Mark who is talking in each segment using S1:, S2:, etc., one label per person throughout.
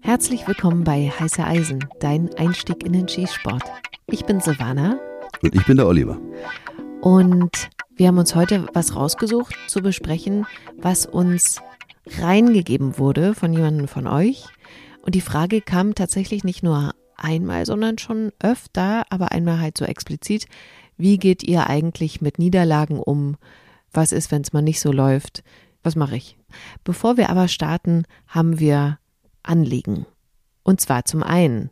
S1: Herzlich willkommen bei Heiße Eisen, dein Einstieg in den Skisport. Ich bin Silvana.
S2: Und ich bin der Oliver.
S1: Und wir haben uns heute was rausgesucht zu besprechen, was uns reingegeben wurde von jemandem von euch. Und die Frage kam tatsächlich nicht nur einmal, sondern schon öfter, aber einmal halt so explizit. Wie geht ihr eigentlich mit Niederlagen um? Was ist, wenn es mal nicht so läuft? Was mache ich? Bevor wir aber starten, haben wir Anliegen. Und zwar zum einen,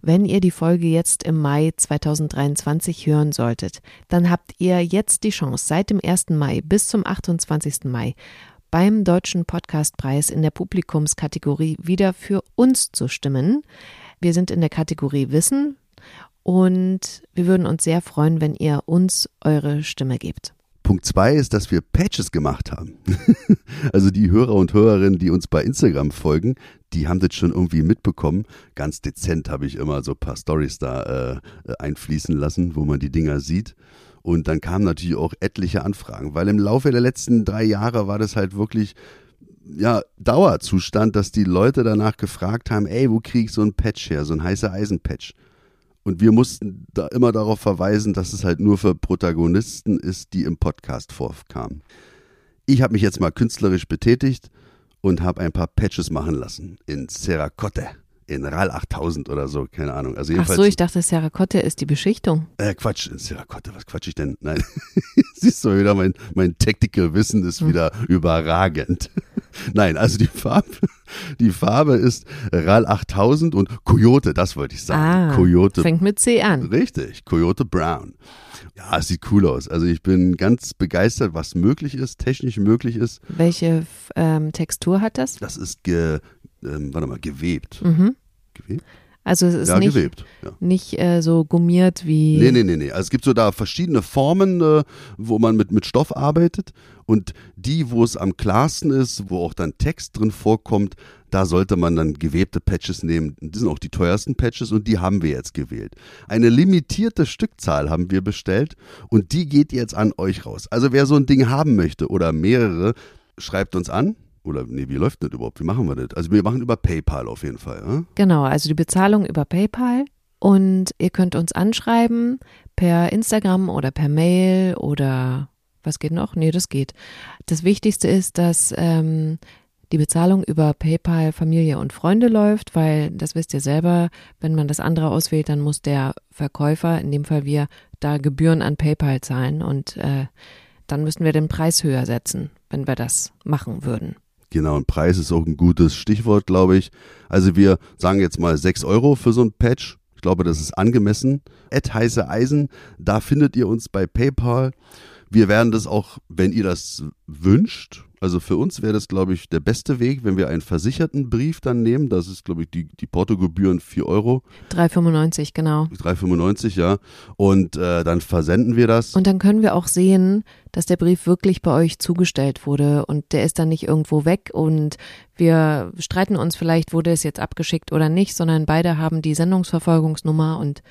S1: wenn ihr die Folge jetzt im Mai 2023 hören solltet, dann habt ihr jetzt die Chance, seit dem 1. Mai bis zum 28. Mai beim Deutschen Podcastpreis in der Publikumskategorie wieder für uns zu stimmen. Wir sind in der Kategorie Wissen und wir würden uns sehr freuen, wenn ihr uns eure Stimme gebt.
S2: Punkt zwei ist, dass wir Patches gemacht haben. also die Hörer und Hörerinnen, die uns bei Instagram folgen, die haben das schon irgendwie mitbekommen. Ganz dezent habe ich immer so ein paar Stories da äh, einfließen lassen, wo man die Dinger sieht. Und dann kamen natürlich auch etliche Anfragen, weil im Laufe der letzten drei Jahre war das halt wirklich ja, Dauerzustand, dass die Leute danach gefragt haben, ey, wo kriege ich so ein Patch her, so ein heißer Eisenpatch? Und wir mussten da immer darauf verweisen, dass es halt nur für Protagonisten ist, die im Podcast vorkamen. Ich habe mich jetzt mal künstlerisch betätigt und habe ein paar Patches machen lassen in Serracotte in RAL 8000 oder so, keine Ahnung. Also
S1: Ach so, ich dachte, Serracotte ist die Beschichtung.
S2: Äh, Quatsch, in Serracotte, was quatsch ich denn? Nein, siehst du wieder, mein, mein Tactical-Wissen ist hm. wieder überragend. Nein, also die Farbe, die Farbe ist RAL 8000 und Coyote, das wollte ich sagen.
S1: Ah,
S2: Coyote.
S1: Fängt mit C an.
S2: Richtig, Coyote Brown. Ja, es sieht cool aus. Also ich bin ganz begeistert, was möglich ist, technisch möglich ist.
S1: Welche ähm, Textur hat das?
S2: Das ist ge, ähm, warte mal, gewebt.
S1: Mhm.
S2: Gewebt?
S1: Also es ist
S2: ja,
S1: nicht,
S2: gewebt, ja.
S1: nicht äh, so gummiert wie.
S2: Nee, nee, nee, nee. Also es gibt so da verschiedene Formen, äh, wo man mit, mit Stoff arbeitet. Und die, wo es am klarsten ist, wo auch dann Text drin vorkommt, da sollte man dann gewebte Patches nehmen. Das sind auch die teuersten Patches und die haben wir jetzt gewählt. Eine limitierte Stückzahl haben wir bestellt und die geht jetzt an euch raus. Also wer so ein Ding haben möchte oder mehrere, schreibt uns an oder nee, wie läuft das überhaupt? Wie machen wir das? Also wir machen über PayPal auf jeden Fall. Ja?
S1: Genau, also die Bezahlung über PayPal. Und ihr könnt uns anschreiben per Instagram oder per Mail oder was geht noch? Nee, das geht. Das Wichtigste ist, dass ähm, die Bezahlung über PayPal Familie und Freunde läuft, weil das wisst ihr selber, wenn man das andere auswählt, dann muss der Verkäufer, in dem Fall wir, da Gebühren an PayPal zahlen und äh, dann müssen wir den Preis höher setzen, wenn wir das machen würden.
S2: Genau, und Preis ist auch ein gutes Stichwort, glaube ich. Also wir sagen jetzt mal 6 Euro für so ein Patch. Ich glaube, das ist angemessen. Ed heiße Eisen, da findet ihr uns bei PayPal. Wir werden das auch, wenn ihr das wünscht, also für uns wäre das, glaube ich, der beste Weg, wenn wir einen versicherten Brief dann nehmen. Das ist, glaube ich, die, die Portogebühren 4 Euro.
S1: 3,95, genau.
S2: 3,95, ja. Und äh, dann versenden wir das.
S1: Und dann können wir auch sehen, dass der Brief wirklich bei euch zugestellt wurde und der ist dann nicht irgendwo weg und wir streiten uns vielleicht, wurde es jetzt abgeschickt oder nicht, sondern beide haben die Sendungsverfolgungsnummer und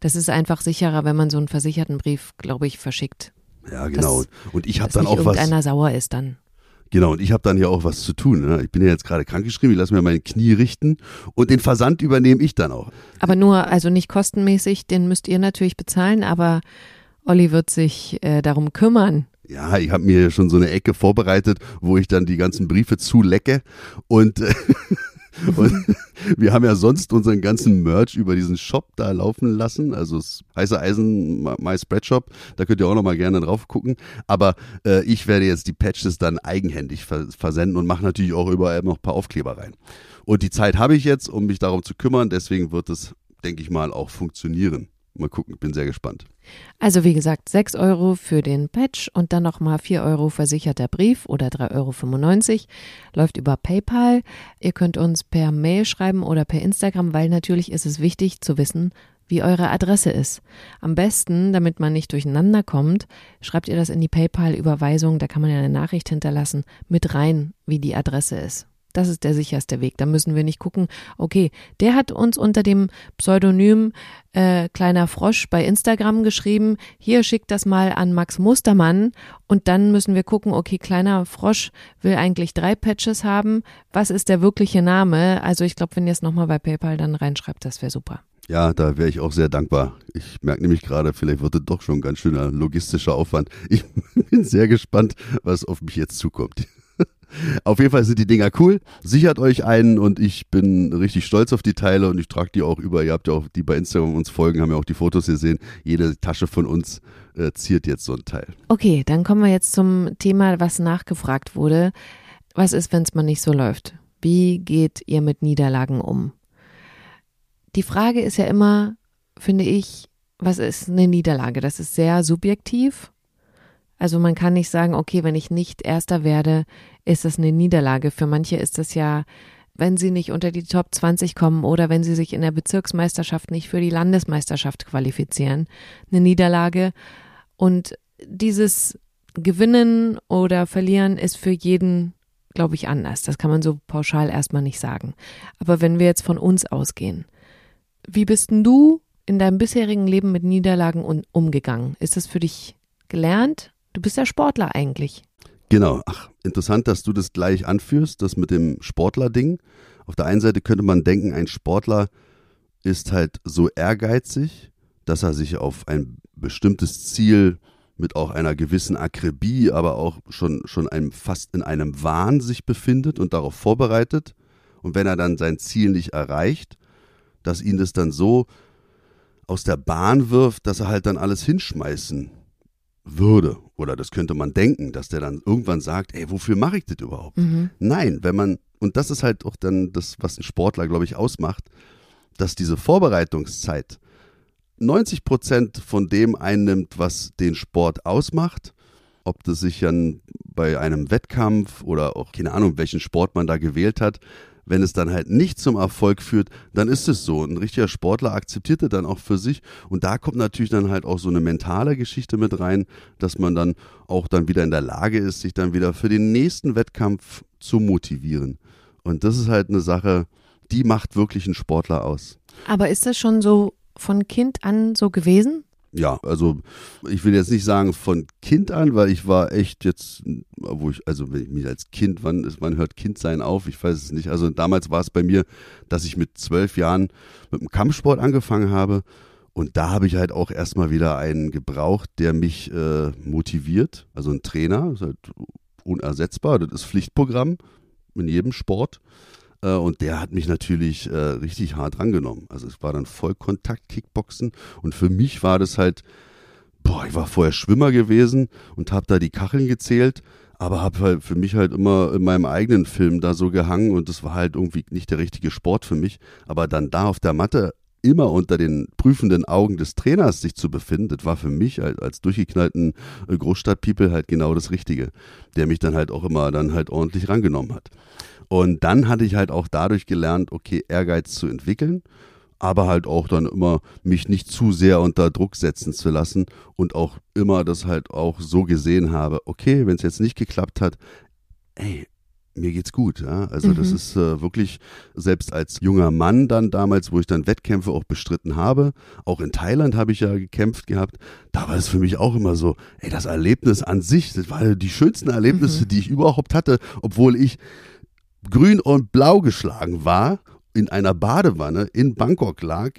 S1: das ist einfach sicherer, wenn man so einen versicherten Brief, glaube ich, verschickt.
S2: Ja, genau. Dass, und ich habe dann auch was.
S1: Wenn sauer ist dann.
S2: Genau, und ich habe dann hier auch was zu tun. Ne? Ich bin ja jetzt gerade krankgeschrieben, ich lasse mir mein Knie richten und den Versand übernehme ich dann auch.
S1: Aber nur, also nicht kostenmäßig, den müsst ihr natürlich bezahlen, aber Olli wird sich äh, darum kümmern.
S2: Ja, ich habe mir schon so eine Ecke vorbereitet, wo ich dann die ganzen Briefe zulecke und äh, Und wir haben ja sonst unseren ganzen Merch über diesen Shop da laufen lassen. Also heiße Eisen, My Spreadshop. Da könnt ihr auch noch mal gerne drauf gucken. Aber äh, ich werde jetzt die Patches dann eigenhändig versenden und mache natürlich auch überall noch ein paar Aufkleber rein. Und die Zeit habe ich jetzt, um mich darum zu kümmern. Deswegen wird es, denke ich mal, auch funktionieren. Mal gucken, bin sehr gespannt.
S1: Also wie gesagt, 6 Euro für den Patch und dann nochmal 4 Euro versicherter Brief oder 3,95 Euro. Läuft über PayPal. Ihr könnt uns per Mail schreiben oder per Instagram, weil natürlich ist es wichtig zu wissen, wie eure Adresse ist. Am besten, damit man nicht durcheinander kommt, schreibt ihr das in die PayPal-Überweisung, da kann man ja eine Nachricht hinterlassen, mit rein, wie die Adresse ist. Das ist der sicherste Weg. Da müssen wir nicht gucken, okay, der hat uns unter dem Pseudonym äh, Kleiner Frosch bei Instagram geschrieben, hier schickt das mal an Max Mustermann und dann müssen wir gucken, okay, Kleiner Frosch will eigentlich drei Patches haben. Was ist der wirkliche Name? Also ich glaube, wenn ihr es nochmal bei PayPal dann reinschreibt, das wäre super.
S2: Ja, da wäre ich auch sehr dankbar. Ich merke nämlich gerade, vielleicht wird es doch schon ein ganz schöner logistischer Aufwand. Ich bin sehr gespannt, was auf mich jetzt zukommt. Auf jeden Fall sind die Dinger cool. Sichert euch einen und ich bin richtig stolz auf die Teile und ich trage die auch über. Ihr habt ja auch die bei Instagram uns folgen, haben ja auch die Fotos gesehen. Jede Tasche von uns äh, ziert jetzt so ein Teil.
S1: Okay, dann kommen wir jetzt zum Thema, was nachgefragt wurde. Was ist, wenn es mal nicht so läuft? Wie geht ihr mit Niederlagen um? Die Frage ist ja immer, finde ich, was ist eine Niederlage? Das ist sehr subjektiv. Also man kann nicht sagen, okay, wenn ich nicht Erster werde, ist das eine Niederlage. Für manche ist das ja, wenn sie nicht unter die Top 20 kommen oder wenn sie sich in der Bezirksmeisterschaft nicht für die Landesmeisterschaft qualifizieren, eine Niederlage. Und dieses Gewinnen oder Verlieren ist für jeden, glaube ich, anders. Das kann man so pauschal erstmal nicht sagen. Aber wenn wir jetzt von uns ausgehen, wie bist denn du in deinem bisherigen Leben mit Niederlagen umgegangen? Ist das für dich gelernt? Du bist ja Sportler eigentlich.
S2: Genau. Ach, interessant, dass du das gleich anführst, das mit dem Sportler-Ding. Auf der einen Seite könnte man denken, ein Sportler ist halt so ehrgeizig, dass er sich auf ein bestimmtes Ziel mit auch einer gewissen Akribie, aber auch schon, schon einem, fast in einem Wahn sich befindet und darauf vorbereitet. Und wenn er dann sein Ziel nicht erreicht, dass ihn das dann so aus der Bahn wirft, dass er halt dann alles hinschmeißen würde. Oder das könnte man denken, dass der dann irgendwann sagt, ey, wofür mache ich das überhaupt? Mhm. Nein, wenn man, und das ist halt auch dann das, was ein Sportler, glaube ich, ausmacht, dass diese Vorbereitungszeit 90 Prozent von dem einnimmt, was den Sport ausmacht. Ob das sich dann bei einem Wettkampf oder auch keine Ahnung, welchen Sport man da gewählt hat, wenn es dann halt nicht zum Erfolg führt, dann ist es so. Ein richtiger Sportler akzeptiert es dann auch für sich. Und da kommt natürlich dann halt auch so eine mentale Geschichte mit rein, dass man dann auch dann wieder in der Lage ist, sich dann wieder für den nächsten Wettkampf zu motivieren. Und das ist halt eine Sache, die macht wirklich einen Sportler aus.
S1: Aber ist das schon so von Kind an so gewesen?
S2: Ja, also ich will jetzt nicht sagen von Kind an, weil ich war echt jetzt, wo ich, also wenn ich mich als Kind, wann, wann hört Kindsein auf? Ich weiß es nicht. Also damals war es bei mir, dass ich mit zwölf Jahren mit dem Kampfsport angefangen habe. Und da habe ich halt auch erstmal wieder einen gebraucht, der mich äh, motiviert. Also ein Trainer, ist halt unersetzbar. Das ist Pflichtprogramm in jedem Sport. Äh, und der hat mich natürlich äh, richtig hart rangenommen. Also es war dann Vollkontakt-Kickboxen. Und für mich war das halt, boah, ich war vorher Schwimmer gewesen und habe da die Kacheln gezählt aber habe halt für mich halt immer in meinem eigenen Film da so gehangen und das war halt irgendwie nicht der richtige Sport für mich. Aber dann da auf der Matte immer unter den prüfenden Augen des Trainers sich zu befinden, das war für mich halt als durchgeknallten äh, Großstadt-People halt genau das Richtige, der mich dann halt auch immer dann halt ordentlich rangenommen hat. Und dann hatte ich halt auch dadurch gelernt, okay, Ehrgeiz zu entwickeln, aber halt auch dann immer mich nicht zu sehr unter Druck setzen zu lassen und auch immer das halt auch so gesehen habe, okay, wenn es jetzt nicht geklappt hat, ey, mir geht's gut. Ja? Also mhm. das ist äh, wirklich, selbst als junger Mann dann damals, wo ich dann Wettkämpfe auch bestritten habe, auch in Thailand habe ich ja gekämpft gehabt, da war es für mich auch immer so, ey, das Erlebnis an sich, das waren die schönsten Erlebnisse, mhm. die ich überhaupt hatte, obwohl ich grün und blau geschlagen war, in einer Badewanne in Bangkok lag,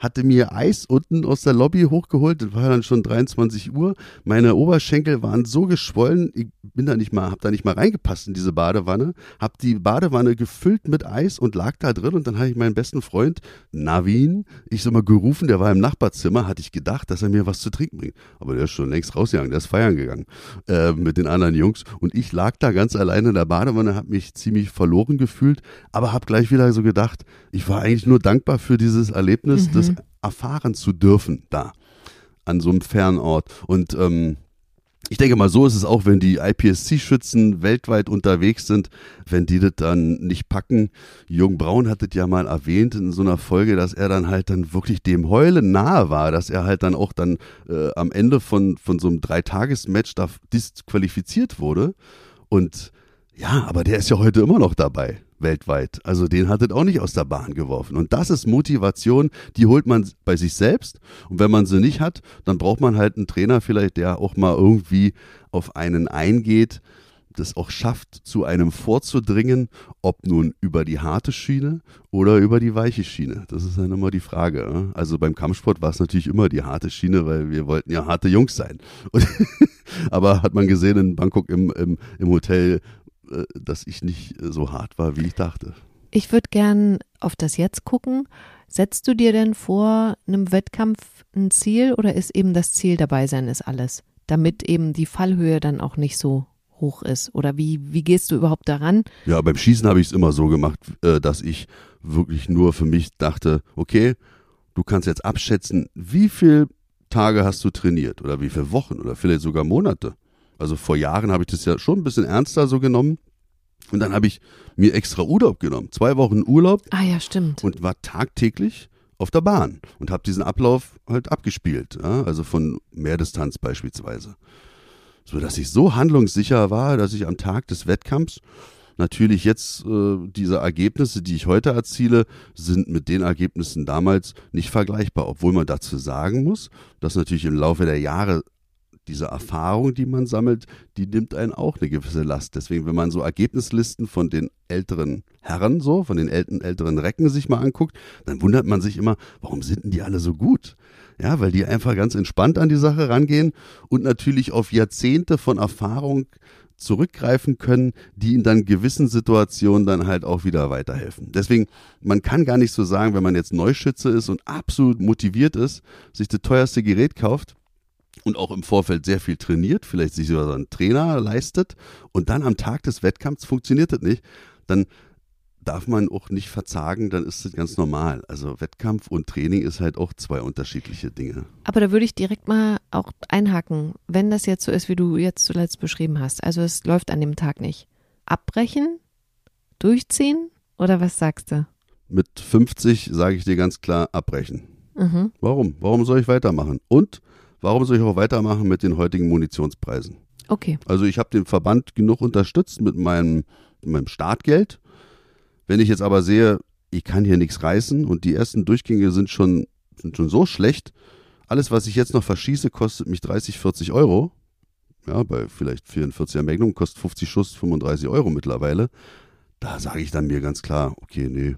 S2: hatte mir Eis unten aus der Lobby hochgeholt. Das war dann schon 23 Uhr. Meine Oberschenkel waren so geschwollen, ich bin da nicht mal, hab da nicht mal reingepasst in diese Badewanne. Hab die Badewanne gefüllt mit Eis und lag da drin. Und dann habe ich meinen besten Freund Navin, ich so mal gerufen, der war im Nachbarzimmer, hatte ich gedacht, dass er mir was zu trinken bringt. Aber der ist schon längst rausgegangen, der ist feiern gegangen äh, mit den anderen Jungs. Und ich lag da ganz alleine in der Badewanne, habe mich ziemlich verloren gefühlt, aber habe gleich wieder so gedacht, ich war eigentlich nur dankbar für dieses Erlebnis, mhm. Das erfahren zu dürfen da an so einem Fernort. Und ähm, ich denke mal, so ist es auch, wenn die IPSC-Schützen weltweit unterwegs sind, wenn die das dann nicht packen. Jürgen Braun hat das ja mal erwähnt in so einer Folge, dass er dann halt dann wirklich dem Heulen nahe war, dass er halt dann auch dann äh, am Ende von, von so einem Dreitages-Match da disqualifiziert wurde. Und ja, aber der ist ja heute immer noch dabei weltweit. Also den hat es auch nicht aus der Bahn geworfen. Und das ist Motivation, die holt man bei sich selbst. Und wenn man sie nicht hat, dann braucht man halt einen Trainer vielleicht, der auch mal irgendwie auf einen eingeht, das auch schafft, zu einem vorzudringen, ob nun über die harte Schiene oder über die weiche Schiene. Das ist dann immer die Frage. Also beim Kampfsport war es natürlich immer die harte Schiene, weil wir wollten ja harte Jungs sein. Und aber hat man gesehen in Bangkok im, im, im Hotel, dass ich nicht so hart war, wie ich dachte.
S1: Ich würde gern auf das Jetzt gucken. Setzt du dir denn vor einem Wettkampf ein Ziel oder ist eben das Ziel dabei sein ist alles, damit eben die Fallhöhe dann auch nicht so hoch ist? Oder wie, wie gehst du überhaupt daran?
S2: Ja, beim Schießen habe ich es immer so gemacht, äh, dass ich wirklich nur für mich dachte, okay, du kannst jetzt abschätzen, wie viele Tage hast du trainiert oder wie viele Wochen oder vielleicht sogar Monate. Also vor Jahren habe ich das ja schon ein bisschen ernster so genommen. Und dann habe ich mir extra Urlaub genommen. Zwei Wochen Urlaub.
S1: Ah ja, stimmt.
S2: Und war tagtäglich auf der Bahn und habe diesen Ablauf halt abgespielt. Ja? Also von Mehrdistanz beispielsweise so dass ich so handlungssicher war, dass ich am Tag des Wettkampfs natürlich jetzt äh, diese Ergebnisse, die ich heute erziele, sind mit den Ergebnissen damals nicht vergleichbar, obwohl man dazu sagen muss, dass natürlich im Laufe der Jahre diese Erfahrung, die man sammelt, die nimmt einen auch eine gewisse Last. Deswegen, wenn man so Ergebnislisten von den älteren Herren, so, von den älteren, älteren Recken sich mal anguckt, dann wundert man sich immer, warum sind denn die alle so gut? Ja, weil die einfach ganz entspannt an die Sache rangehen und natürlich auf Jahrzehnte von Erfahrung zurückgreifen können, die in dann gewissen Situationen dann halt auch wieder weiterhelfen. Deswegen, man kann gar nicht so sagen, wenn man jetzt Neuschütze ist und absolut motiviert ist, sich das teuerste Gerät kauft und auch im Vorfeld sehr viel trainiert, vielleicht sich sogar einen Trainer leistet und dann am Tag des Wettkampfs funktioniert das nicht, dann darf man auch nicht verzagen, dann ist das ganz normal. Also Wettkampf und Training ist halt auch zwei unterschiedliche Dinge.
S1: Aber da würde ich direkt mal auch einhaken, wenn das jetzt so ist, wie du jetzt zuletzt beschrieben hast. Also es läuft an dem Tag nicht. Abbrechen? Durchziehen? Oder was sagst du?
S2: Mit 50 sage ich dir ganz klar, abbrechen. Mhm. Warum? Warum soll ich weitermachen? Und warum soll ich auch weitermachen mit den heutigen Munitionspreisen?
S1: Okay.
S2: Also ich habe den Verband genug unterstützt mit meinem, mit meinem Startgeld wenn ich jetzt aber sehe, ich kann hier nichts reißen und die ersten Durchgänge sind schon, sind schon so schlecht, alles, was ich jetzt noch verschieße, kostet mich 30, 40 Euro. Ja, bei vielleicht 44er Magnum kostet 50 Schuss 35 Euro mittlerweile. Da sage ich dann mir ganz klar, okay, nee,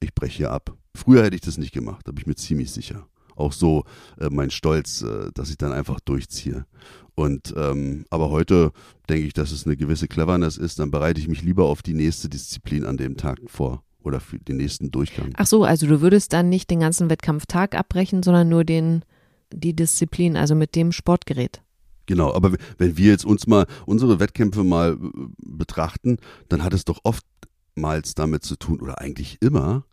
S2: ich breche hier ab. Früher hätte ich das nicht gemacht, da bin ich mir ziemlich sicher. Auch so äh, mein Stolz, äh, dass ich dann einfach durchziehe. Und ähm, aber heute denke ich, dass es eine gewisse Cleverness ist. Dann bereite ich mich lieber auf die nächste Disziplin an dem Tag vor oder für den nächsten Durchgang.
S1: Ach so, also du würdest dann nicht den ganzen Wettkampftag abbrechen, sondern nur den die Disziplin, also mit dem Sportgerät.
S2: Genau, aber wenn wir jetzt uns mal unsere Wettkämpfe mal äh, betrachten, dann hat es doch oftmals damit zu tun oder eigentlich immer,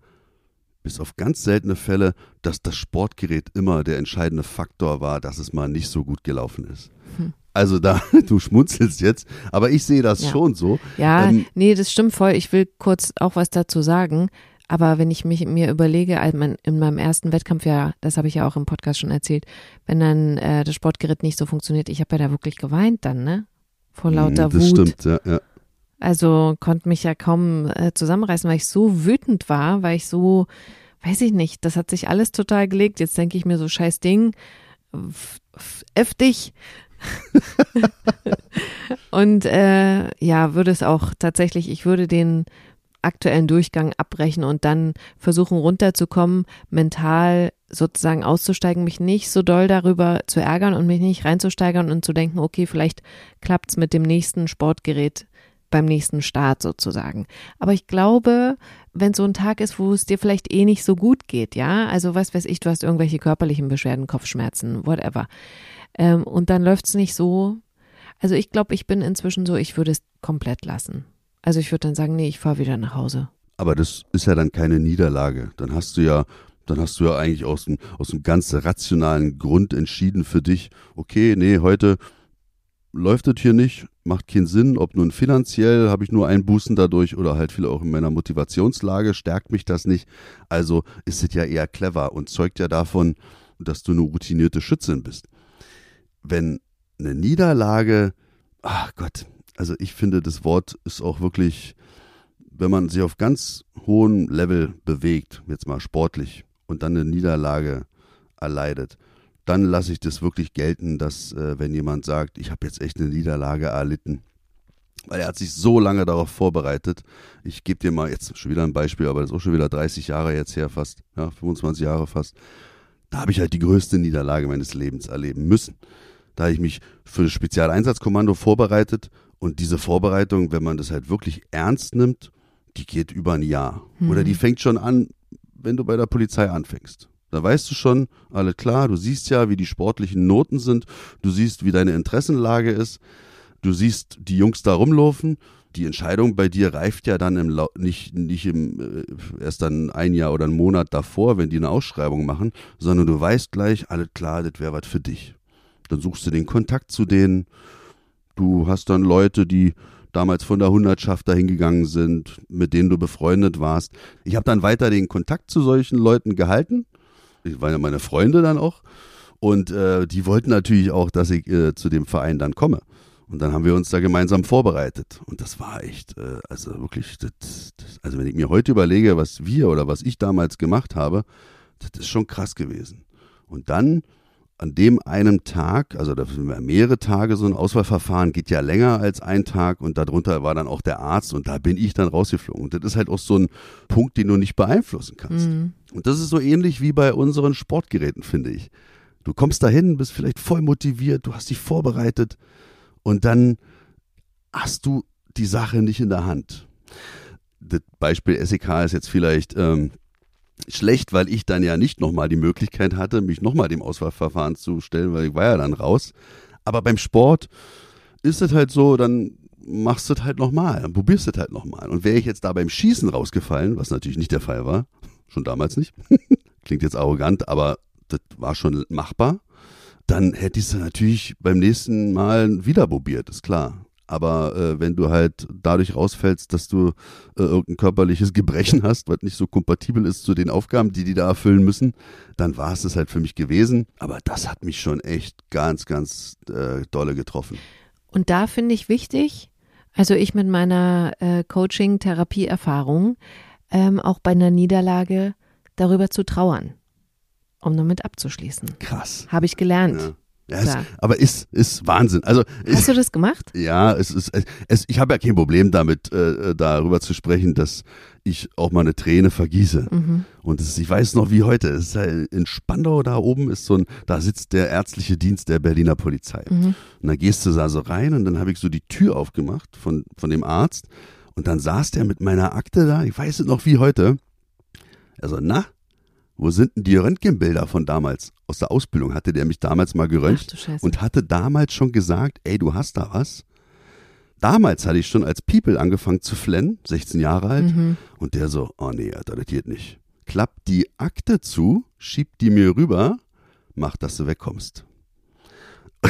S2: bis auf ganz seltene Fälle, dass das Sportgerät immer der entscheidende Faktor war, dass es mal nicht so gut gelaufen ist. Hm. Also da, du schmunzelst jetzt, aber ich sehe das
S1: ja.
S2: schon so.
S1: Ja, ähm, nee, das stimmt voll. Ich will kurz auch was dazu sagen. Aber wenn ich mich mir überlege, also in meinem ersten Wettkampf, ja, das habe ich ja auch im Podcast schon erzählt, wenn dann äh, das Sportgerät nicht so funktioniert, ich habe ja da wirklich geweint dann, ne? Vor lauter
S2: das
S1: Wut.
S2: Das stimmt, ja, ja.
S1: Also konnte mich ja kaum äh, zusammenreißen, weil ich so wütend war, weil ich so, weiß ich nicht, das hat sich alles total gelegt. Jetzt denke ich mir so, scheiß Ding, f dich. und äh, ja, würde es auch tatsächlich, ich würde den aktuellen Durchgang abbrechen und dann versuchen runterzukommen, mental sozusagen auszusteigen, mich nicht so doll darüber zu ärgern und mich nicht reinzusteigern und zu denken, okay, vielleicht klappt's mit dem nächsten Sportgerät beim nächsten Start sozusagen. Aber ich glaube, wenn so ein Tag ist, wo es dir vielleicht eh nicht so gut geht, ja, also was weiß ich, du hast irgendwelche körperlichen Beschwerden, Kopfschmerzen, whatever. Ähm, und dann läuft es nicht so. Also ich glaube, ich bin inzwischen so, ich würde es komplett lassen. Also ich würde dann sagen, nee, ich fahre wieder nach Hause.
S2: Aber das ist ja dann keine Niederlage. Dann hast du ja, dann hast du ja eigentlich aus dem, aus dem ganz rationalen Grund entschieden für dich, okay, nee, heute läuft es hier nicht, macht keinen Sinn, ob nun finanziell habe ich nur Einbußen dadurch oder halt viel auch in meiner Motivationslage stärkt mich das nicht. Also ist es ja eher clever und zeugt ja davon, dass du eine routinierte Schützin bist. Wenn eine Niederlage, ach Gott, also ich finde, das Wort ist auch wirklich wenn man sich auf ganz hohem Level bewegt, jetzt mal sportlich, und dann eine Niederlage erleidet, dann lasse ich das wirklich gelten, dass äh, wenn jemand sagt, ich habe jetzt echt eine Niederlage erlitten, weil er hat sich so lange darauf vorbereitet. Ich gebe dir mal jetzt schon wieder ein Beispiel, aber das ist auch schon wieder 30 Jahre jetzt her fast, ja, 25 Jahre fast. Da habe ich halt die größte Niederlage meines Lebens erleben müssen. Da habe ich mich für das Spezialeinsatzkommando vorbereitet und diese Vorbereitung, wenn man das halt wirklich ernst nimmt, die geht über ein Jahr. Mhm. Oder die fängt schon an, wenn du bei der Polizei anfängst. Da weißt du schon, alles klar, du siehst ja, wie die sportlichen Noten sind, du siehst, wie deine Interessenlage ist, du siehst die Jungs da rumlaufen. Die Entscheidung bei dir reift ja dann im nicht, nicht im, äh, erst dann ein Jahr oder einen Monat davor, wenn die eine Ausschreibung machen, sondern du weißt gleich, alles klar, das wäre was für dich. Dann suchst du den Kontakt zu denen. Du hast dann Leute, die damals von der Hundertschaft dahin gegangen sind, mit denen du befreundet warst. Ich habe dann weiter den Kontakt zu solchen Leuten gehalten waren ja meine Freunde dann auch. Und äh, die wollten natürlich auch, dass ich äh, zu dem Verein dann komme. Und dann haben wir uns da gemeinsam vorbereitet. Und das war echt, äh, also wirklich, das, das, also wenn ich mir heute überlege, was wir oder was ich damals gemacht habe, das ist schon krass gewesen. Und dann an dem einen Tag, also da sind wir mehrere Tage, so ein Auswahlverfahren geht ja länger als ein Tag und darunter war dann auch der Arzt und da bin ich dann rausgeflogen. Und das ist halt auch so ein Punkt, den du nicht beeinflussen kannst. Mhm. Und das ist so ähnlich wie bei unseren Sportgeräten, finde ich. Du kommst dahin, bist vielleicht voll motiviert, du hast dich vorbereitet und dann hast du die Sache nicht in der Hand. Das Beispiel SEK ist jetzt vielleicht ähm, schlecht, weil ich dann ja nicht nochmal die Möglichkeit hatte, mich nochmal dem Auswahlverfahren zu stellen, weil ich war ja dann raus. Aber beim Sport ist es halt so, dann machst du es halt nochmal, dann probierst du es halt nochmal. Und wäre ich jetzt da beim Schießen rausgefallen, was natürlich nicht der Fall war, schon damals nicht, klingt jetzt arrogant, aber das war schon machbar, dann hätte ich es natürlich beim nächsten Mal wieder probiert, ist klar. Aber äh, wenn du halt dadurch rausfällst, dass du äh, irgendein körperliches Gebrechen hast, was nicht so kompatibel ist zu den Aufgaben, die die da erfüllen müssen, dann war es das halt für mich gewesen. Aber das hat mich schon echt ganz, ganz äh, dolle getroffen.
S1: Und da finde ich wichtig, also ich mit meiner äh, Coaching-Therapie-Erfahrung, ähm, auch bei einer Niederlage darüber zu trauern, um damit abzuschließen.
S2: Krass.
S1: Habe ich gelernt.
S2: Ja. Ja, es, aber ist, ist Wahnsinn. Also,
S1: Hast du das gemacht?
S2: Ja, es ist, es, ich habe ja kein Problem damit, äh, darüber zu sprechen, dass ich auch mal eine Träne vergieße. Mhm. Und ist, ich weiß noch wie heute, es ist halt in Spandau da oben ist so ein, da sitzt der ärztliche Dienst der Berliner Polizei. Mhm. Und dann gehst du da so rein und dann habe ich so die Tür aufgemacht von, von dem Arzt und dann saß der mit meiner Akte da, ich weiß es noch wie heute. Also, na, wo sind denn die Röntgenbilder von damals? Aus der Ausbildung hatte der mich damals mal geröntgt und hatte damals schon gesagt, ey, du hast da was. Damals hatte ich schon als People angefangen zu flennen, 16 Jahre alt, mhm. und der so, oh nee, Alter, das geht nicht. Klappt die Akte zu, schiebt die mir rüber, macht, dass du wegkommst.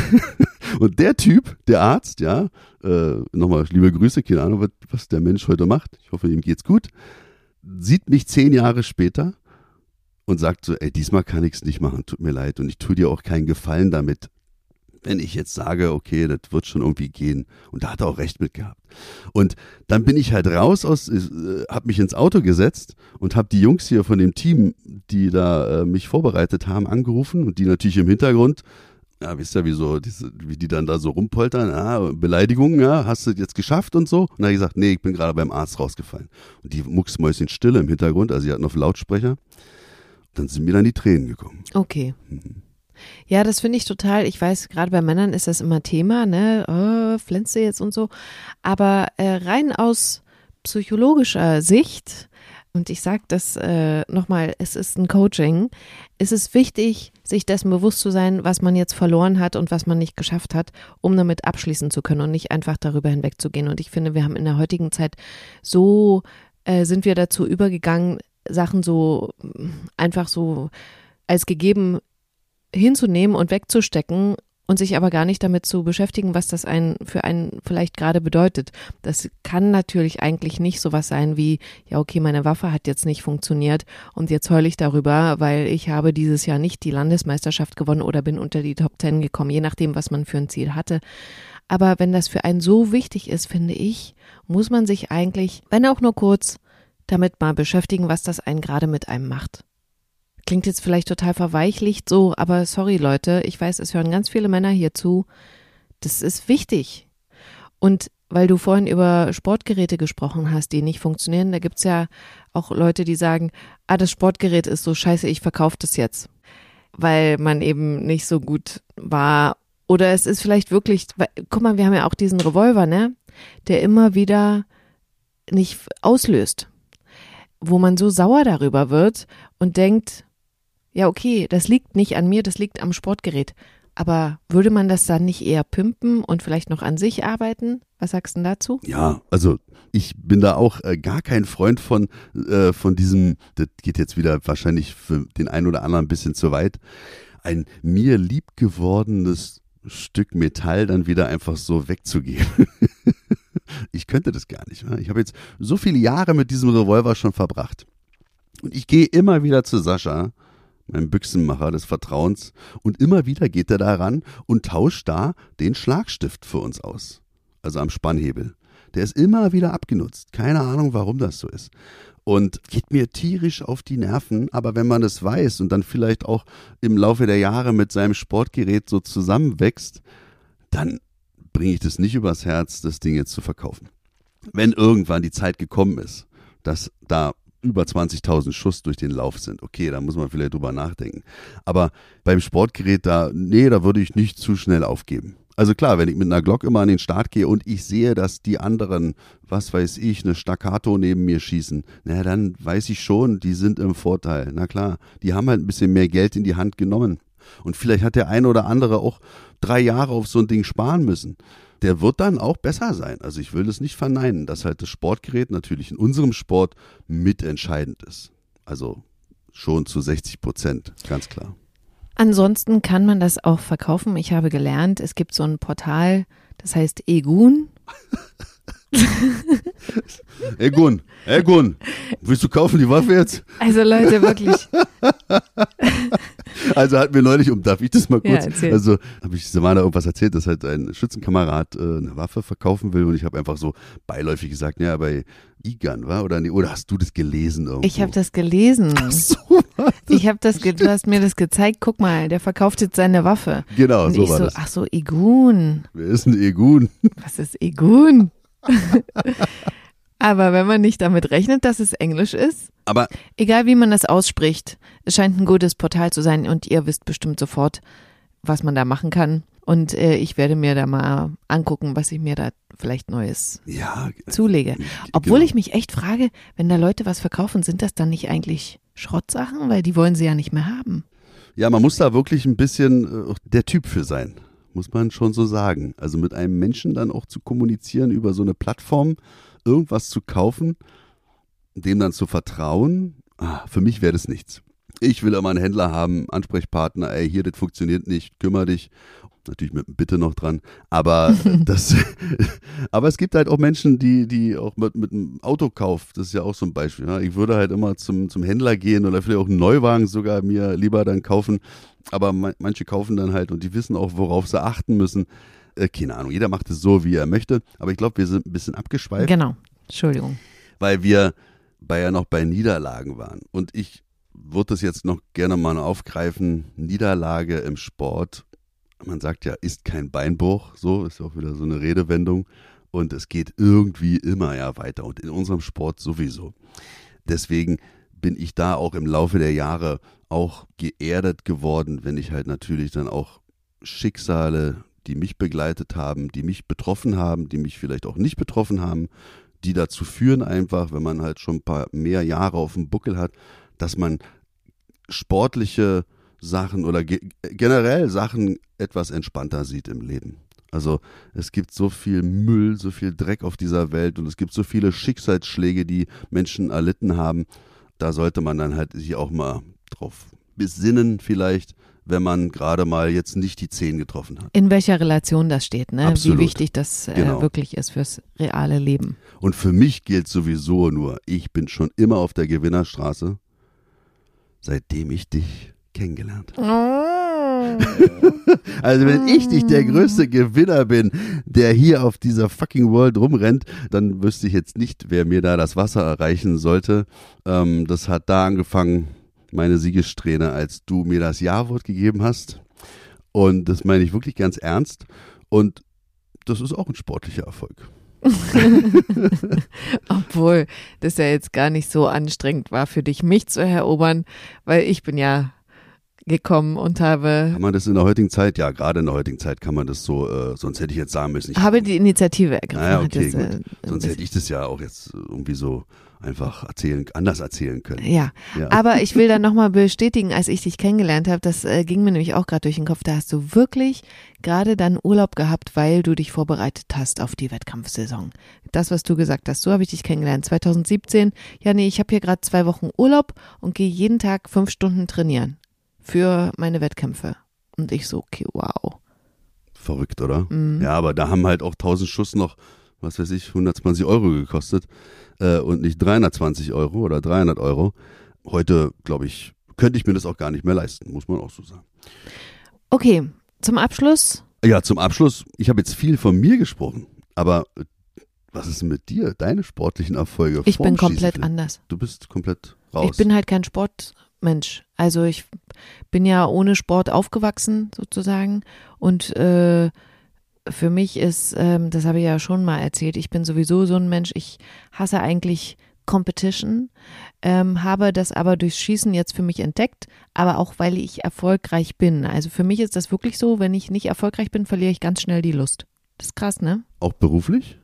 S2: und der Typ, der Arzt, ja, äh, nochmal liebe Grüße, keine Ahnung, was, was der Mensch heute macht. Ich hoffe, ihm geht's gut. Sieht mich zehn Jahre später und sagt so, ey, diesmal kann ich es nicht machen, tut mir leid und ich tue dir auch keinen Gefallen damit, wenn ich jetzt sage, okay, das wird schon irgendwie gehen. Und da hat er auch recht mit gehabt. Und dann bin ich halt raus aus, äh, habe mich ins Auto gesetzt und habe die Jungs hier von dem Team, die da äh, mich vorbereitet haben, angerufen und die natürlich im Hintergrund ja, wisst ihr, wie, so, wie die dann da so rumpoltern, ja, Beleidigungen, ja, hast du jetzt geschafft und so? Und dann habe ich gesagt, nee, ich bin gerade beim Arzt rausgefallen. Und die Mucksmäuschen stille im Hintergrund, also sie hatten auf Lautsprecher dann sind mir dann die Tränen gekommen.
S1: Okay. Mhm. Ja, das finde ich total. Ich weiß, gerade bei Männern ist das immer Thema, ne? Oh, flänzt du jetzt und so. Aber äh, rein aus psychologischer Sicht, und ich sage das äh, nochmal, es ist ein Coaching, ist es wichtig, sich dessen bewusst zu sein, was man jetzt verloren hat und was man nicht geschafft hat, um damit abschließen zu können und nicht einfach darüber hinwegzugehen. Und ich finde, wir haben in der heutigen Zeit so, äh, sind wir dazu übergegangen, Sachen so einfach so als gegeben hinzunehmen und wegzustecken und sich aber gar nicht damit zu beschäftigen, was das einen für einen vielleicht gerade bedeutet. Das kann natürlich eigentlich nicht sowas sein wie, ja, okay, meine Waffe hat jetzt nicht funktioniert und jetzt heule ich darüber, weil ich habe dieses Jahr nicht die Landesmeisterschaft gewonnen oder bin unter die Top Ten gekommen, je nachdem, was man für ein Ziel hatte. Aber wenn das für einen so wichtig ist, finde ich, muss man sich eigentlich, wenn auch nur kurz, damit mal beschäftigen, was das einen gerade mit einem macht. Klingt jetzt vielleicht total verweichlicht so, aber sorry Leute, ich weiß, es hören ganz viele Männer hier zu. Das ist wichtig. Und weil du vorhin über Sportgeräte gesprochen hast, die nicht funktionieren, da gibt's ja auch Leute, die sagen, ah, das Sportgerät ist so scheiße, ich verkaufe das jetzt, weil man eben nicht so gut war. Oder es ist vielleicht wirklich, weil, guck mal, wir haben ja auch diesen Revolver, ne, der immer wieder nicht auslöst, wo man so sauer darüber wird und denkt, ja, okay, das liegt nicht an mir, das liegt am Sportgerät. Aber würde man das dann nicht eher pimpen und vielleicht noch an sich arbeiten? Was sagst du dazu?
S2: Ja, also ich bin da auch äh, gar kein Freund von, äh, von diesem, das geht jetzt wieder wahrscheinlich für den einen oder anderen ein bisschen zu weit, ein mir lieb gewordenes Stück Metall dann wieder einfach so wegzugeben. ich könnte das gar nicht. Ich habe jetzt so viele Jahre mit diesem Revolver schon verbracht. Und ich gehe immer wieder zu Sascha meinem Büchsenmacher des Vertrauens, und immer wieder geht er da ran und tauscht da den Schlagstift für uns aus. Also am Spannhebel. Der ist immer wieder abgenutzt. Keine Ahnung, warum das so ist. Und geht mir tierisch auf die Nerven, aber wenn man es weiß und dann vielleicht auch im Laufe der Jahre mit seinem Sportgerät so zusammenwächst, dann bringe ich das nicht übers Herz, das Ding jetzt zu verkaufen. Wenn irgendwann die Zeit gekommen ist, dass da über 20.000 Schuss durch den Lauf sind. Okay, da muss man vielleicht drüber nachdenken. Aber beim Sportgerät da, nee, da würde ich nicht zu schnell aufgeben. Also klar, wenn ich mit einer Glock immer an den Start gehe und ich sehe, dass die anderen, was weiß ich, eine Staccato neben mir schießen, na dann weiß ich schon, die sind im Vorteil. Na klar, die haben halt ein bisschen mehr Geld in die Hand genommen. Und vielleicht hat der eine oder andere auch drei Jahre auf so ein Ding sparen müssen der wird dann auch besser sein. Also ich will das nicht verneinen, dass halt das Sportgerät natürlich in unserem Sport mitentscheidend ist. Also schon zu 60 Prozent, ganz klar.
S1: Ansonsten kann man das auch verkaufen. Ich habe gelernt, es gibt so ein Portal, das heißt Egun.
S2: Egun, Egun, willst du kaufen die Waffe jetzt?
S1: Also Leute, wirklich.
S2: Also hat mir neulich, um darf ich das mal kurz, ja, also habe ich Samana irgendwas erzählt, dass halt ein Schützenkamerad äh, eine Waffe verkaufen will und ich habe einfach so beiläufig gesagt, ja, bei Igan, war oder oder hast du das gelesen irgendwo?
S1: Ich habe das gelesen. Ach so, was? Ich habe das, du hast mir das gezeigt. Guck mal, der verkauft jetzt seine Waffe.
S2: Genau,
S1: und
S2: so
S1: ich
S2: war
S1: so,
S2: das.
S1: Ach so, Igun.
S2: Wer ist ein Igun?
S1: Was ist Igun? Aber wenn man nicht damit rechnet, dass es Englisch ist,
S2: aber
S1: egal wie man das ausspricht, es scheint ein gutes Portal zu sein und ihr wisst bestimmt sofort, was man da machen kann. Und äh, ich werde mir da mal angucken, was ich mir da vielleicht Neues
S2: ja,
S1: zulege. Obwohl genau. ich mich echt frage, wenn da Leute was verkaufen, sind das dann nicht eigentlich Schrottsachen? Weil die wollen sie ja nicht mehr haben.
S2: Ja, man muss da wirklich ein bisschen äh, der Typ für sein, muss man schon so sagen. Also mit einem Menschen dann auch zu kommunizieren über so eine Plattform, irgendwas zu kaufen, dem dann zu vertrauen, ah, für mich wäre das nichts. Ich will immer einen Händler haben, Ansprechpartner, ey, hier, das funktioniert nicht, kümmere dich. Natürlich mit einem Bitte noch dran. Aber das, aber es gibt halt auch Menschen, die, die auch mit, mit einem Autokauf, das ist ja auch so ein Beispiel. Ja. Ich würde halt immer zum, zum Händler gehen oder vielleicht auch einen Neuwagen sogar mir lieber dann kaufen. Aber manche kaufen dann halt und die wissen auch, worauf sie achten müssen. Äh, keine Ahnung, jeder macht es so, wie er möchte. Aber ich glaube, wir sind ein bisschen abgeschweift.
S1: Genau. Entschuldigung.
S2: Weil wir bei ja noch bei Niederlagen waren. Und ich würde das jetzt noch gerne mal aufgreifen. Niederlage im Sport. Man sagt ja, ist kein Beinbruch. So ist auch wieder so eine Redewendung. Und es geht irgendwie immer ja weiter. Und in unserem Sport sowieso. Deswegen bin ich da auch im Laufe der Jahre auch geerdet geworden, wenn ich halt natürlich dann auch Schicksale, die mich begleitet haben, die mich betroffen haben, die mich vielleicht auch nicht betroffen haben, die dazu führen einfach, wenn man halt schon ein paar mehr Jahre auf dem Buckel hat, dass man sportliche Sachen oder ge generell Sachen etwas entspannter sieht im Leben. Also es gibt so viel Müll, so viel Dreck auf dieser Welt und es gibt so viele Schicksalsschläge, die Menschen erlitten haben. Da sollte man dann halt sich auch mal drauf besinnen vielleicht, wenn man gerade mal jetzt nicht die Zehn getroffen hat.
S1: In welcher Relation das steht, ne?
S2: Absolut.
S1: Wie wichtig das äh,
S2: Genau.
S1: wirklich ist fürs reale Leben.
S2: Und für mich gilt sowieso nur, ich bin schon immer auf der Gewinnerstraße, seitdem ich dich kennengelernt habe. also wenn ich nicht der größte Gewinner bin, der hier auf dieser fucking World rumrennt, dann wüsste ich jetzt nicht, wer mir da das Wasser erreichen sollte. Ähm, das hat da angefangen, meine Siegessträhne, als du mir das Ja-Wort gegeben hast. Und das meine ich wirklich ganz ernst. Und das ist auch ein sportlicher Erfolg.
S1: Obwohl das ja jetzt gar nicht so anstrengend war für dich, mich zu erobern, weil ich bin ja gekommen und habe.
S2: Kann man das in der heutigen Zeit? Ja, gerade in der heutigen Zeit kann man das so, äh, sonst hätte ich jetzt sagen müssen. Ich
S1: habe die Initiative ergriffen.
S2: Naja, okay, das, äh, sonst hätte ich das ja auch jetzt irgendwie so einfach erzählen, anders erzählen können.
S1: Ja, ja. aber ich will dann nochmal bestätigen, als ich dich kennengelernt habe, das äh, ging mir nämlich auch gerade durch den Kopf, da hast du wirklich gerade dann Urlaub gehabt, weil du dich vorbereitet hast auf die Wettkampfsaison. Das, was du gesagt hast, so habe ich dich kennengelernt. 2017, ja nee, ich habe hier gerade zwei Wochen Urlaub und gehe jeden Tag fünf Stunden trainieren für meine Wettkämpfe. Und ich so, okay, wow.
S2: Verrückt, oder? Mhm. Ja, aber da haben halt auch 1000 Schuss noch, was weiß ich, 120 Euro gekostet äh, und nicht 320 Euro oder 300 Euro. Heute, glaube ich, könnte ich mir das auch gar nicht mehr leisten, muss man auch so sagen.
S1: Okay, zum Abschluss.
S2: Ja, zum Abschluss. Ich habe jetzt viel von mir gesprochen, aber äh, was ist mit dir? Deine sportlichen Erfolge?
S1: Ich bin komplett anders.
S2: Du bist komplett raus.
S1: Ich bin halt kein Sportmensch. Also ich bin ja ohne Sport aufgewachsen sozusagen und äh, für mich ist, ähm, das habe ich ja schon mal erzählt, ich bin sowieso so ein Mensch, ich hasse eigentlich Competition, ähm, habe das aber durchs Schießen jetzt für mich entdeckt, aber auch weil ich erfolgreich bin. Also für mich ist das wirklich so, wenn ich nicht erfolgreich bin, verliere ich ganz schnell die Lust. Das ist krass, ne?
S2: Auch beruflich?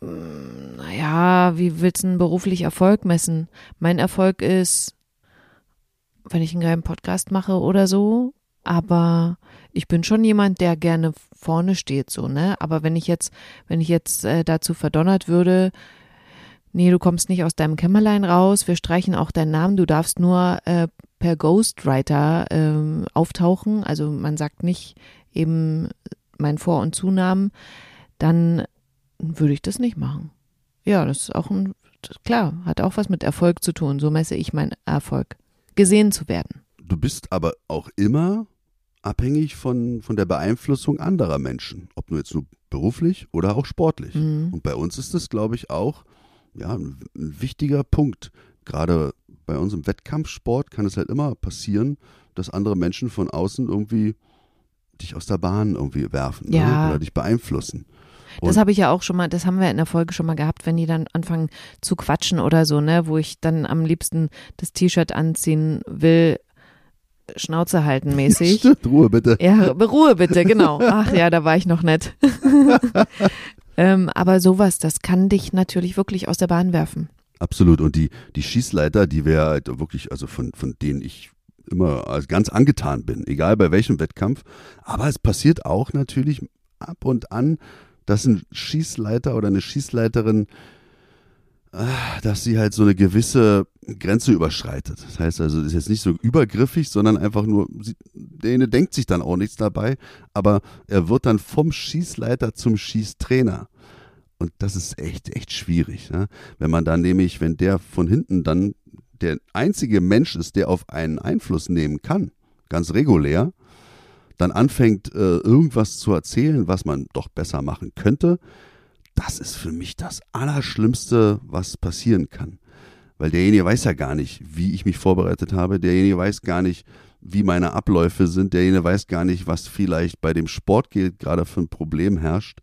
S1: Hm, naja, wie willst du einen beruflich Erfolg messen? Mein Erfolg ist, wenn ich einen geilen Podcast mache oder so, aber ich bin schon jemand, der gerne vorne steht, so, ne? Aber wenn ich jetzt, wenn ich jetzt äh, dazu verdonnert würde, nee, du kommst nicht aus deinem Kämmerlein raus, wir streichen auch deinen Namen, du darfst nur äh, per Ghostwriter äh, auftauchen, also man sagt nicht eben mein Vor- und Zunamen, dann würde ich das nicht machen. Ja, das ist auch ein, klar, hat auch was mit Erfolg zu tun, so messe ich meinen Erfolg, gesehen zu werden.
S2: Du bist aber auch immer abhängig von, von der Beeinflussung anderer Menschen, ob nur jetzt nur beruflich oder auch sportlich. Mhm. Und bei uns ist das, glaube ich, auch ja, ein, ein wichtiger Punkt. Gerade bei uns im Wettkampfsport kann es halt immer passieren, dass andere Menschen von außen irgendwie dich aus der Bahn irgendwie werfen ne? ja. ne? oder dich beeinflussen.
S1: Und das habe ich ja auch schon mal, das haben wir in der Folge schon mal gehabt, wenn die dann anfangen zu quatschen oder so, ne, wo ich dann am liebsten das T-Shirt anziehen will, Schnauze halten mäßig.
S2: Stimmt, Ruhe bitte.
S1: Ja, Ruhe bitte, genau. Ach ja, da war ich noch nett. ähm, aber sowas, das kann dich natürlich wirklich aus der Bahn werfen.
S2: Absolut. Und die, die Schießleiter, die wäre halt wirklich, also von, von denen ich immer ganz angetan bin, egal bei welchem Wettkampf. Aber es passiert auch natürlich ab und an, dass ein Schießleiter oder eine Schießleiterin Ah, dass sie halt so eine gewisse Grenze überschreitet. Das heißt also, es ist jetzt nicht so übergriffig, sondern einfach nur, derjenige denkt sich dann auch nichts dabei, aber er wird dann vom Schießleiter zum Schießtrainer. Und das ist echt, echt schwierig. Ne? Wenn man dann nämlich, wenn der von hinten dann der einzige Mensch ist, der auf einen Einfluss nehmen kann, ganz regulär, dann anfängt äh, irgendwas zu erzählen, was man doch besser machen könnte, das ist für mich das Allerschlimmste, was passieren kann. Weil derjenige weiß ja gar nicht, wie ich mich vorbereitet habe. Derjenige weiß gar nicht, wie meine Abläufe sind. Derjenige weiß gar nicht, was vielleicht bei dem Sport geht, gerade für ein Problem herrscht.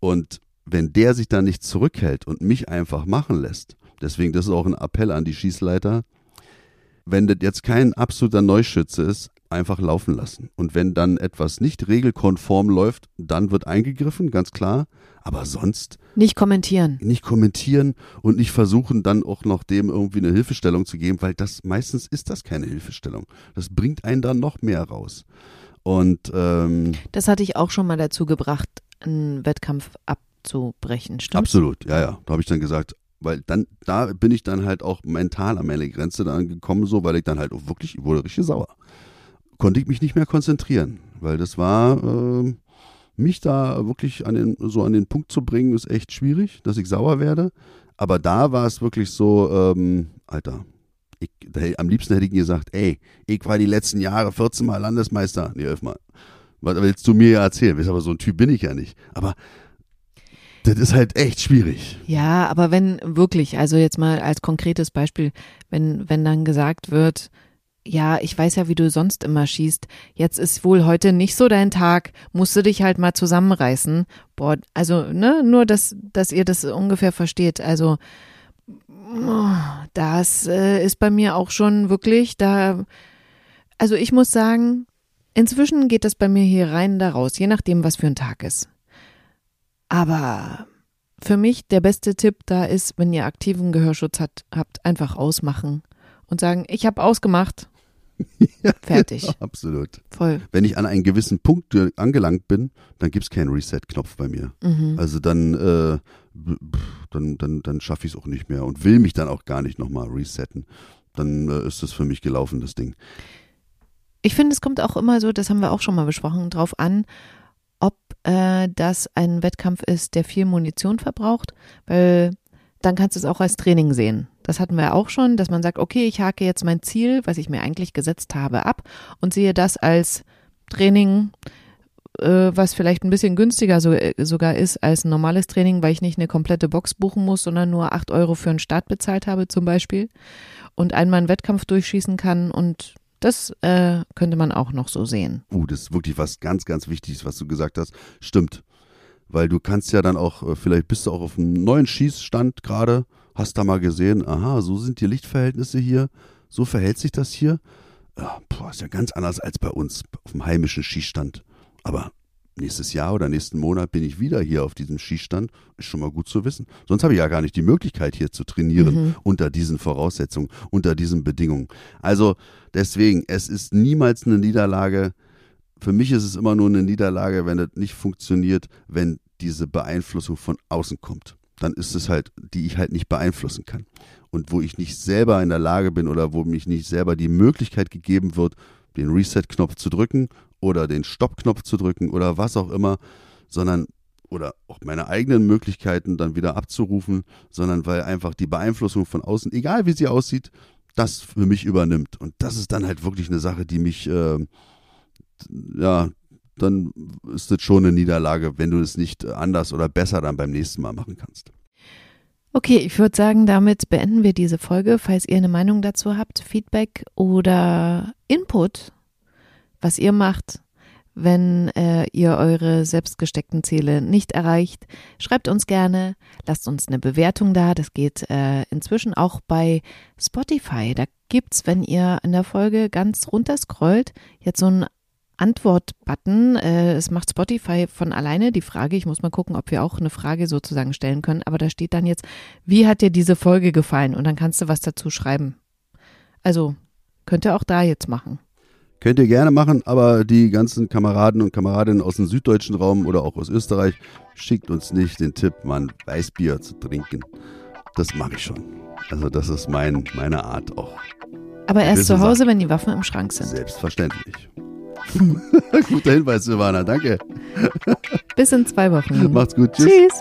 S2: Und wenn der sich dann nicht zurückhält und mich einfach machen lässt, deswegen, das ist auch ein Appell an die Schießleiter, wenn das jetzt kein absoluter Neuschütze ist, einfach laufen lassen. Und wenn dann etwas nicht regelkonform läuft, dann wird eingegriffen, ganz klar. Aber sonst.
S1: Nicht kommentieren.
S2: Nicht kommentieren und nicht versuchen, dann auch noch dem irgendwie eine Hilfestellung zu geben, weil das meistens ist das keine Hilfestellung. Das bringt einen dann noch mehr raus. Und ähm,
S1: das hatte ich auch schon mal dazu gebracht, einen Wettkampf abzubrechen, stimmt?
S2: Absolut, ja, ja. Da habe ich dann gesagt, weil dann, da bin ich dann halt auch mental an meine Grenze dann gekommen, so, weil ich dann halt auch wirklich, ich wurde richtig sauer. Konnte ich mich nicht mehr konzentrieren, weil das war, äh, mich da wirklich an den, so an den Punkt zu bringen, ist echt schwierig, dass ich sauer werde. Aber da war es wirklich so, ähm, Alter, Ich, am liebsten hätte ich gesagt, ey, ich war die letzten Jahre 14 Mal Landesmeister. Nee, 11 Mal. Was willst du mir ja erzählen? Aber so ein Typ bin ich ja nicht. Aber das ist halt echt schwierig.
S1: Ja, aber wenn wirklich, also jetzt mal als konkretes Beispiel, wenn, wenn dann gesagt wird, ja, ich weiß ja, wie du sonst immer schießt. Jetzt ist wohl heute nicht so dein Tag. Musst du dich halt mal zusammenreißen. Boah, also, ne, nur, dass, dass ihr das ungefähr versteht. Also, das äh, ist bei mir auch schon wirklich da. Also, ich muss sagen, inzwischen geht das bei mir hier rein da raus, je nachdem, was für ein Tag ist. Aber für mich der beste Tipp da ist, wenn ihr aktiven Gehörschutz hat, habt, einfach ausmachen und sagen, ich habe ausgemacht. Ja, Fertig. Genau,
S2: absolut.
S1: Voll.
S2: Wenn ich an einen gewissen Punkt äh, angelangt bin, dann gibt es keinen Reset-Knopf bei mir. Mhm. Also dann, äh, dann, dann, dann schaffe ich es auch nicht mehr und will mich dann auch gar nicht nochmal resetten. Dann äh, ist das für mich gelaufen, das Ding.
S1: Ich finde, es kommt auch immer so, das haben wir auch schon mal besprochen, drauf an, ob äh, das ein Wettkampf ist, der viel Munition verbraucht, weil dann kannst du es auch als Training sehen. Das hatten wir auch schon, dass man sagt, okay, ich hake jetzt mein Ziel, was ich mir eigentlich gesetzt habe, ab und sehe das als Training, äh, was vielleicht ein bisschen günstiger so, äh, sogar ist als ein normales Training, weil ich nicht eine komplette Box buchen muss, sondern nur acht Euro für einen Start bezahlt habe zum Beispiel und einmal einen Wettkampf durchschießen kann und das äh, könnte man auch noch so sehen.
S2: Uh, das ist wirklich was ganz, ganz Wichtiges, was du gesagt hast. Stimmt. Weil du kannst ja dann auch, äh, vielleicht bist du auch auf einem neuen Schießstand gerade, hast da mal gesehen, aha, so sind die Lichtverhältnisse hier, so verhält sich das hier. Ja, boah, ist ja ganz anders als bei uns auf dem heimischen Schießstand. Aber nächstes Jahr oder nächsten Monat bin ich wieder hier auf diesem Schießstand. Ist schon mal gut zu wissen. Sonst habe ich ja gar nicht die Möglichkeit, hier zu trainieren mhm. unter diesen Voraussetzungen, unter diesen Bedingungen. Also deswegen, es ist niemals eine Niederlage. Für mich ist es immer nur eine Niederlage, wenn es nicht funktioniert, wenn diese Beeinflussung von außen kommt. Dann ist es halt, die ich halt nicht beeinflussen kann. Und wo ich nicht selber in der Lage bin oder wo mich nicht selber die Möglichkeit gegeben wird, den Reset-Knopf zu drücken oder den Stopp-Knopf zu drücken oder was auch immer, sondern oder auch meine eigenen Möglichkeiten dann wieder abzurufen, sondern weil einfach die Beeinflussung von außen, egal wie sie aussieht, das für mich übernimmt. Und das ist dann halt wirklich eine Sache, die mich, äh, ja, dann ist das schon eine Niederlage, wenn du es nicht anders oder besser dann beim nächsten Mal machen kannst.
S1: Okay, ich würde sagen, damit beenden wir diese Folge. Falls ihr eine Meinung dazu habt, Feedback oder Input, was ihr macht, wenn äh, ihr eure selbstgesteckten Ziele nicht erreicht. Schreibt uns gerne, lasst uns eine Bewertung da. Das geht äh, inzwischen auch bei Spotify. Da gibt's, wenn ihr in der Folge ganz runter scrollt, jetzt so ein Antwort-Button. Äh, es macht Spotify von alleine die Frage. Ich muss mal gucken, ob wir auch eine Frage sozusagen stellen können. Aber da steht dann jetzt, wie hat dir diese Folge gefallen? Und dann kannst du was dazu schreiben. Also könnt ihr auch da jetzt machen.
S2: Könnt ihr gerne machen, aber die ganzen Kameraden und Kameradinnen aus dem süddeutschen Raum oder auch aus Österreich, schickt uns nicht den Tipp, mal ein Weißbier zu trinken. Das mache ich schon. Also das ist mein, meine Art auch.
S1: Aber erst zu Hause, wenn die Waffen im Schrank sind.
S2: Selbstverständlich. Guter Hinweis, Silvana, danke.
S1: Bis in zwei Wochen.
S2: Macht's gut.
S1: Tschüss. Tschüss.